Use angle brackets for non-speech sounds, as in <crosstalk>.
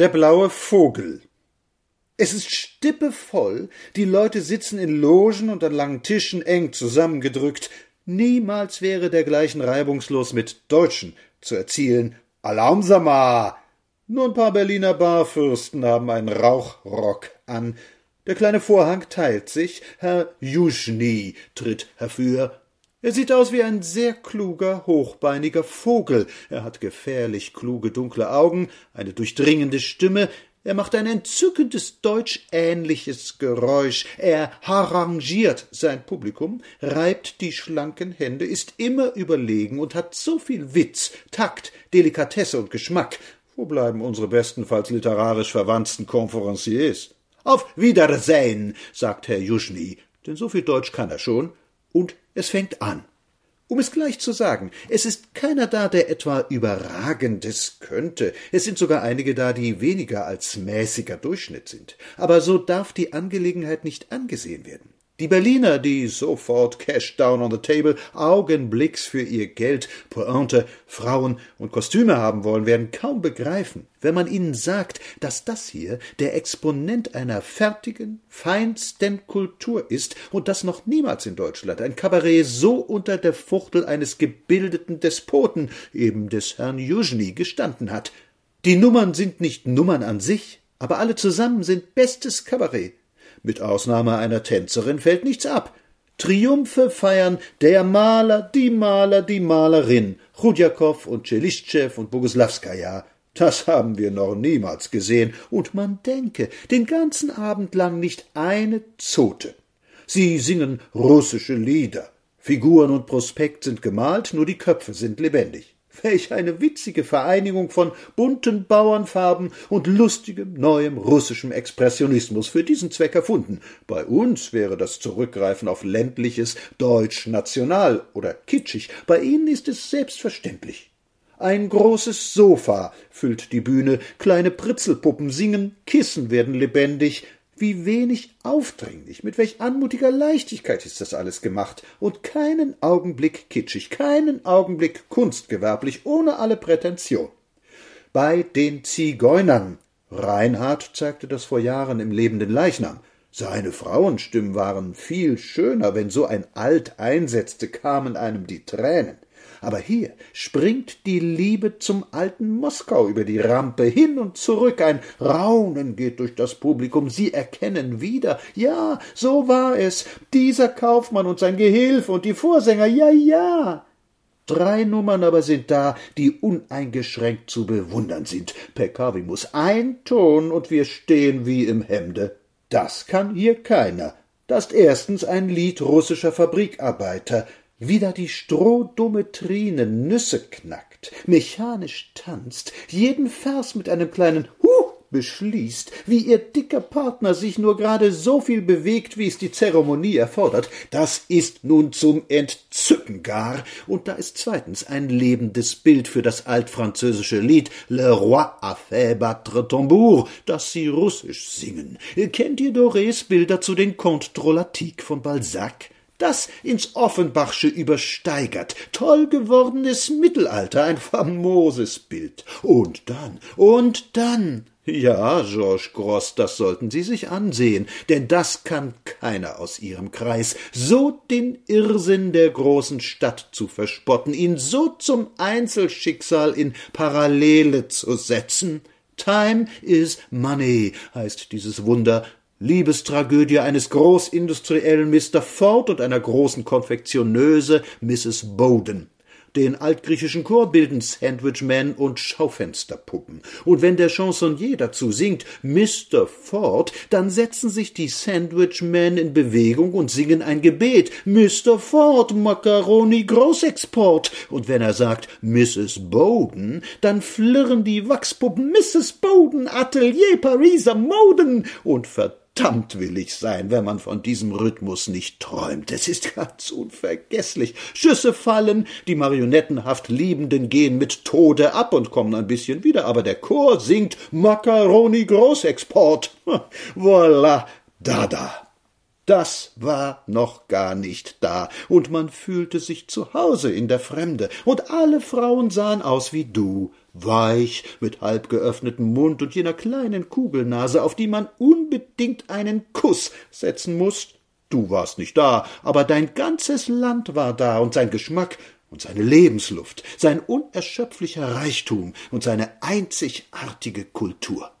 Der blaue Vogel. Es ist stippevoll, die Leute sitzen in Logen und an langen Tischen eng zusammengedrückt. Niemals wäre dergleichen reibungslos mit Deutschen zu erzielen. Alarmsama! Nur ein paar Berliner Barfürsten haben einen Rauchrock an. Der kleine Vorhang teilt sich. Herr Juschny tritt herfür. Er sieht aus wie ein sehr kluger, hochbeiniger Vogel. Er hat gefährlich kluge, dunkle Augen, eine durchdringende Stimme. Er macht ein entzückendes deutschähnliches Geräusch. Er harangiert sein Publikum, reibt die schlanken Hände, ist immer überlegen und hat so viel Witz, Takt, Delikatesse und Geschmack. Wo bleiben unsere bestenfalls literarisch verwandten Konferenciers? Auf Wiedersehen, sagt Herr Juschny, denn so viel Deutsch kann er schon, und es fängt an. Um es gleich zu sagen, es ist keiner da, der etwa Überragendes könnte. Es sind sogar einige da, die weniger als mäßiger Durchschnitt sind. Aber so darf die Angelegenheit nicht angesehen werden. Die Berliner, die sofort Cash down on the table, Augenblicks für ihr Geld, Pointe, Frauen und Kostüme haben wollen, werden kaum begreifen, wenn man ihnen sagt, dass das hier der Exponent einer fertigen, feinsten Kultur ist und dass noch niemals in Deutschland ein Kabarett so unter der Fuchtel eines gebildeten Despoten, eben des Herrn Juschny, gestanden hat. Die Nummern sind nicht Nummern an sich, aber alle zusammen sind bestes Kabarett. Mit Ausnahme einer Tänzerin fällt nichts ab. Triumphe feiern der Maler, die Maler, die Malerin, Chudjakow und Tschelischtschew und Boguslawskaja. Das haben wir noch niemals gesehen, und man denke, den ganzen Abend lang nicht eine Zote. Sie singen russische Lieder. Figuren und Prospekt sind gemalt, nur die Köpfe sind lebendig. Welch eine witzige Vereinigung von bunten Bauernfarben und lustigem, neuem russischem Expressionismus für diesen Zweck erfunden. Bei uns wäre das Zurückgreifen auf ländliches, deutsch, national oder kitschig. Bei ihnen ist es selbstverständlich. Ein großes Sofa füllt die Bühne, kleine Pritzelpuppen singen, Kissen werden lebendig, wie wenig aufdringlich, mit welch anmutiger Leichtigkeit ist das alles gemacht und keinen Augenblick kitschig, keinen Augenblick kunstgewerblich, ohne alle Prätension. Bei den Zigeunern. Reinhard zeigte das vor Jahren im lebenden Leichnam. Seine Frauenstimmen waren viel schöner, wenn so ein Alt einsetzte, kamen einem die Tränen. Aber hier springt die Liebe zum alten Moskau über die Rampe hin und zurück, ein Raunen geht durch das Publikum, sie erkennen wieder, ja, so war es, dieser Kaufmann und sein Gehilfe und die Vorsänger, ja, ja. Drei Nummern aber sind da, die uneingeschränkt zu bewundern sind. Peccavimus ein Ton und wir stehen wie im Hemde. Das kann hier keiner. Das ist erstens ein Lied russischer Fabrikarbeiter, wieder die strohdumme Trine Nüsse knackt, mechanisch tanzt, jeden Vers mit einem kleinen Huh beschließt, wie ihr dicker Partner sich nur gerade so viel bewegt, wie es die Zeremonie erfordert, das ist nun zum Entzücken gar. Und da ist zweitens ein lebendes Bild für das altfranzösische Lied Le Roi a fait battre tambour, das sie russisch singen. Kennt ihr Dorés Bilder zu den Contes Drolatiques von Balzac? Das ins Offenbachsche übersteigert. Toll gewordenes Mittelalter, ein famoses Bild. Und dann, und dann. Ja, Georges Gross, das sollten Sie sich ansehen, denn das kann keiner aus Ihrem Kreis. So den Irrsinn der großen Stadt zu verspotten, ihn so zum Einzelschicksal in Parallele zu setzen. Time is money heißt dieses Wunder, Liebestragödie eines großindustriellen Mr. Ford und einer großen Konfektionöse Mrs. Bowden. Den altgriechischen Chor bilden Sandwichmen und Schaufensterpuppen. Und wenn der Chansonnier dazu singt Mr. Ford, dann setzen sich die Sandwichmen in Bewegung und singen ein Gebet. Mr. Ford, Macaroni Großexport. Und wenn er sagt Mrs. Bowden, dann flirren die Wachspuppen Mrs. Bowden, Atelier Pariser Moden und verdammt willig sein, wenn man von diesem Rhythmus nicht träumt. Es ist ganz unvergesslich. Schüsse fallen, die marionettenhaft Liebenden gehen mit Tode ab und kommen ein bisschen wieder, aber der Chor singt Macaroni Großexport. <laughs> Voilà, da da. Das war noch gar nicht da, und man fühlte sich zu Hause in der Fremde, und alle Frauen sahen aus wie du, weich, mit halb geöffnetem Mund und jener kleinen Kugelnase, auf die man unbedingt einen Kuss setzen muss. Du warst nicht da, aber dein ganzes Land war da, und sein Geschmack und seine Lebensluft, sein unerschöpflicher Reichtum und seine einzigartige Kultur.